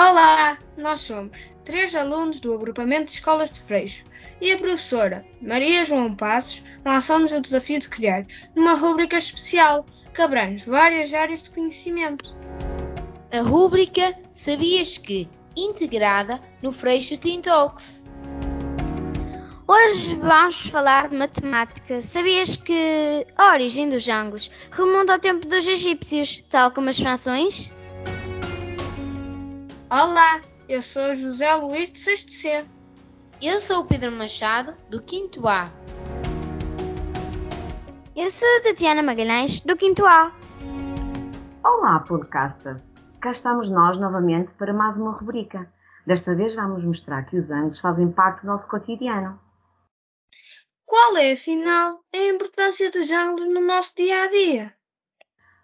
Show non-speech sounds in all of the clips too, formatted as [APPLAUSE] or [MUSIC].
Olá, nós somos três alunos do agrupamento de escolas de Freixo e a professora Maria João Passos lançou-nos o desafio de criar uma rúbrica especial que abrange várias áreas de conhecimento. A rúbrica Sabias que, integrada no Freixo Teen Talks. Hoje vamos falar de matemática. Sabias que a origem dos ângulos remonta ao tempo dos egípcios, tal como as frações? Olá, eu sou José Luís de Sexto C. Eu sou o Pedro Machado, do 5 A. Eu sou a Tatiana Magalhães, do 5 A. Olá, podcasters! Cá estamos nós novamente para mais uma rubrica. Desta vez vamos mostrar que os ângulos fazem parte do nosso cotidiano. Qual é, afinal, a importância dos ângulos no nosso dia a dia?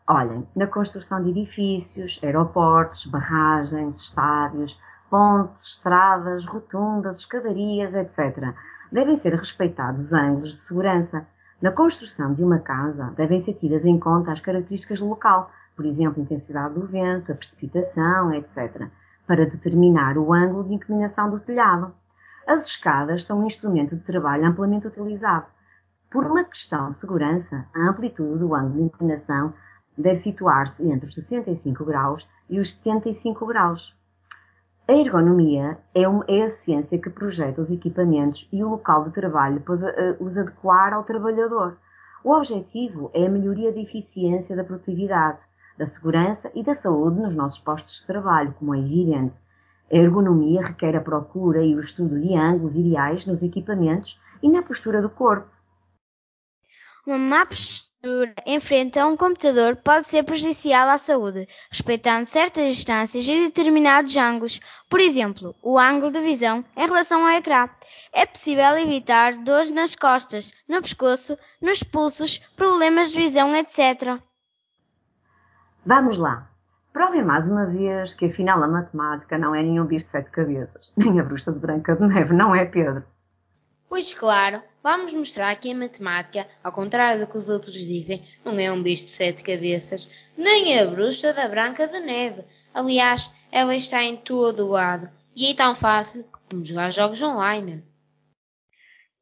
Olhem, na construção de edifícios, aeroportos, barragens, estádios, pontes, estradas, rotundas, escadarias, etc., devem ser respeitados os ângulos de segurança. Na construção de uma casa, devem ser tidas em conta as características do local, por exemplo, a intensidade do vento, a precipitação, etc., para determinar o ângulo de inclinação do telhado. As escadas são um instrumento de trabalho amplamente utilizado. Por uma questão de segurança, a amplitude do ângulo de inclinação deve situar-se entre os 65 graus e os 75 graus. A ergonomia é, uma, é, a ciência que projeta os equipamentos e o local de trabalho para os adequar ao trabalhador. O objetivo é a melhoria da eficiência da produtividade, da segurança e da saúde nos nossos postos de trabalho, como é evidente. A ergonomia requer a procura e o estudo de ângulos ideais nos equipamentos e na postura do corpo. Uma má em frente a um computador pode ser prejudicial à saúde, respeitando certas distâncias e determinados ângulos, por exemplo, o ângulo de visão em relação ao ecrã. É possível evitar dores nas costas, no pescoço, nos pulsos, problemas de visão, etc. Vamos lá! Provem mais uma vez que afinal a matemática não é nenhum bicho de sete cabeças, [LAUGHS] nem a bruxa de Branca de Neve, não é, Pedro? Pois claro, vamos mostrar que a matemática, ao contrário do que os outros dizem, não é um bicho de sete cabeças, nem a bruxa da Branca de Neve. Aliás, ela está em todo o lado e é tão fácil como jogar jogos online.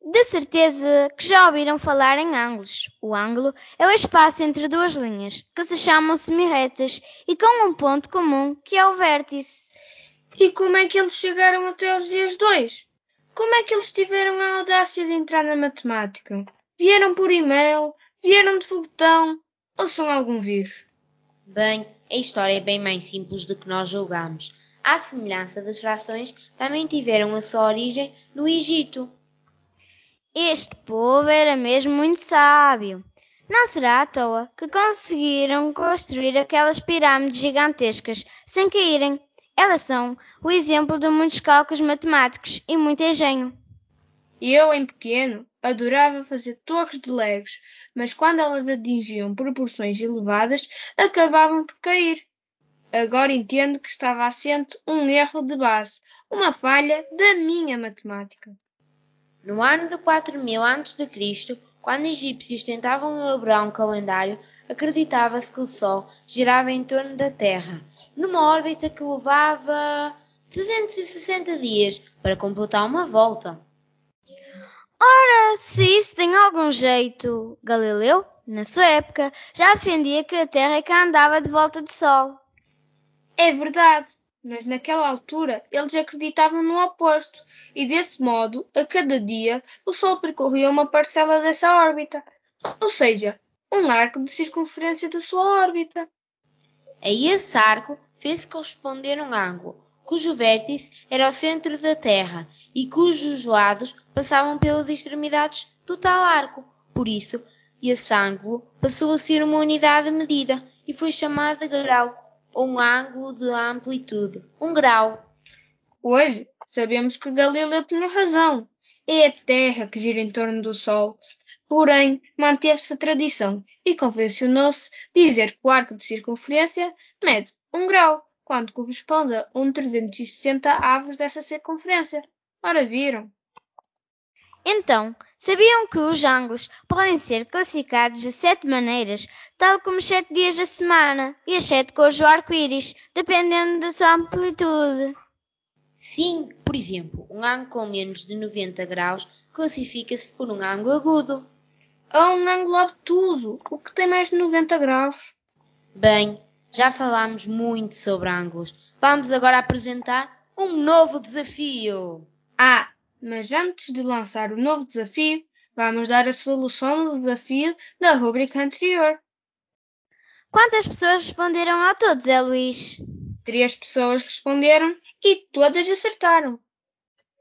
De certeza que já ouviram falar em ângulos. O ângulo é o espaço entre duas linhas, que se chamam semirretas, e com um ponto comum, que é o vértice. E como é que eles chegaram até os dias dois? Como é que eles tiveram a audácia de entrar na matemática? Vieram por e-mail? Vieram de foguetão? Ou são algum vírus? Bem, a história é bem mais simples do que nós julgamos. À semelhança das frações, também tiveram a sua origem no Egito. Este povo era mesmo muito sábio. Não será à toa que conseguiram construir aquelas pirâmides gigantescas sem caírem. Elas são o exemplo de muitos cálculos matemáticos e muito engenho. Eu, em pequeno, adorava fazer torres de legos, mas quando elas atingiam proporções elevadas, acabavam por cair. Agora entendo que estava assente um erro de base, uma falha da minha matemática. No ano de 4000 a.C., quando egípcios tentavam elaborar um calendário, acreditava-se que o Sol girava em torno da Terra, numa órbita que levava 360 dias para completar uma volta. Ora, se isso tem algum jeito, Galileu, na sua época, já defendia que a Terra é que andava de volta do Sol. É verdade, mas naquela altura eles acreditavam no oposto, e desse modo, a cada dia, o Sol percorria uma parcela dessa órbita, ou seja, um arco de circunferência da sua órbita. A esse arco fez-se corresponder um ângulo, cujo vértice era o centro da Terra e cujos lados passavam pelas extremidades do tal arco. Por isso, esse ângulo passou a ser uma unidade de medida e foi chamado de grau um ângulo de amplitude, um grau. Hoje sabemos que Galileu tinha razão. É a Terra que gira em torno do Sol. Porém, manteve-se a tradição e convencionou-se dizer que o arco de circunferência mede um grau, quando corresponde a um 360 avos dessa circunferência. Ora viram? Então, Sabiam que os ângulos podem ser classificados de sete maneiras, tal como os sete dias da semana e as sete cores do arco-íris, dependendo da sua amplitude? Sim, por exemplo, um ângulo com menos de 90 graus classifica-se por um ângulo agudo. Ou um ângulo obtuso, o que tem mais de 90 graus. Bem, já falámos muito sobre ângulos. Vamos agora apresentar um novo desafio. Ah, mas antes de lançar o novo desafio, vamos dar a solução do desafio da rubrica anterior. Quantas pessoas responderam a todos, é Luís? Três pessoas responderam e todas acertaram.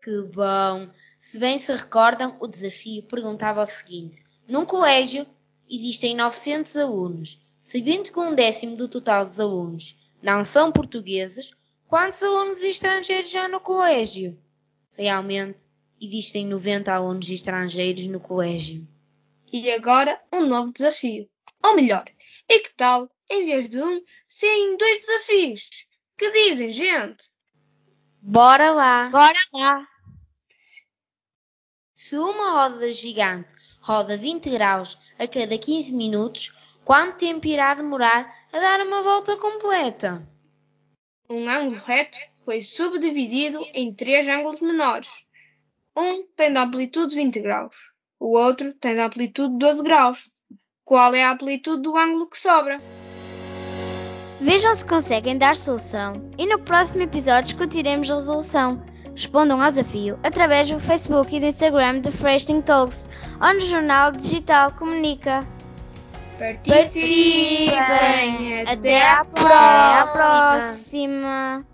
Que bom! Se bem se recordam, o desafio perguntava o seguinte: Num colégio existem 900 alunos. Sabendo que um décimo do total dos alunos não são portugueses, quantos alunos estrangeiros há no colégio? Realmente, existem 90 alunos estrangeiros no colégio. E agora um novo desafio. Ou melhor, e que tal, em vez de um, serem dois desafios? Que dizem, gente? Bora lá! Bora lá! Se uma roda gigante roda 20 graus a cada 15 minutos, quanto tempo irá demorar a dar uma volta completa? Um ângulo reto foi subdividido em três ângulos menores. Um tem de amplitude 20 graus, o outro tem de amplitude 12 graus. Qual é a amplitude do ângulo que sobra? Vejam se conseguem dar solução e no próximo episódio discutiremos a resolução. Respondam ao desafio através do Facebook e do Instagram do Freshing Talks ou no jornal digital Comunica. Participem! Até a Até próxima! próxima.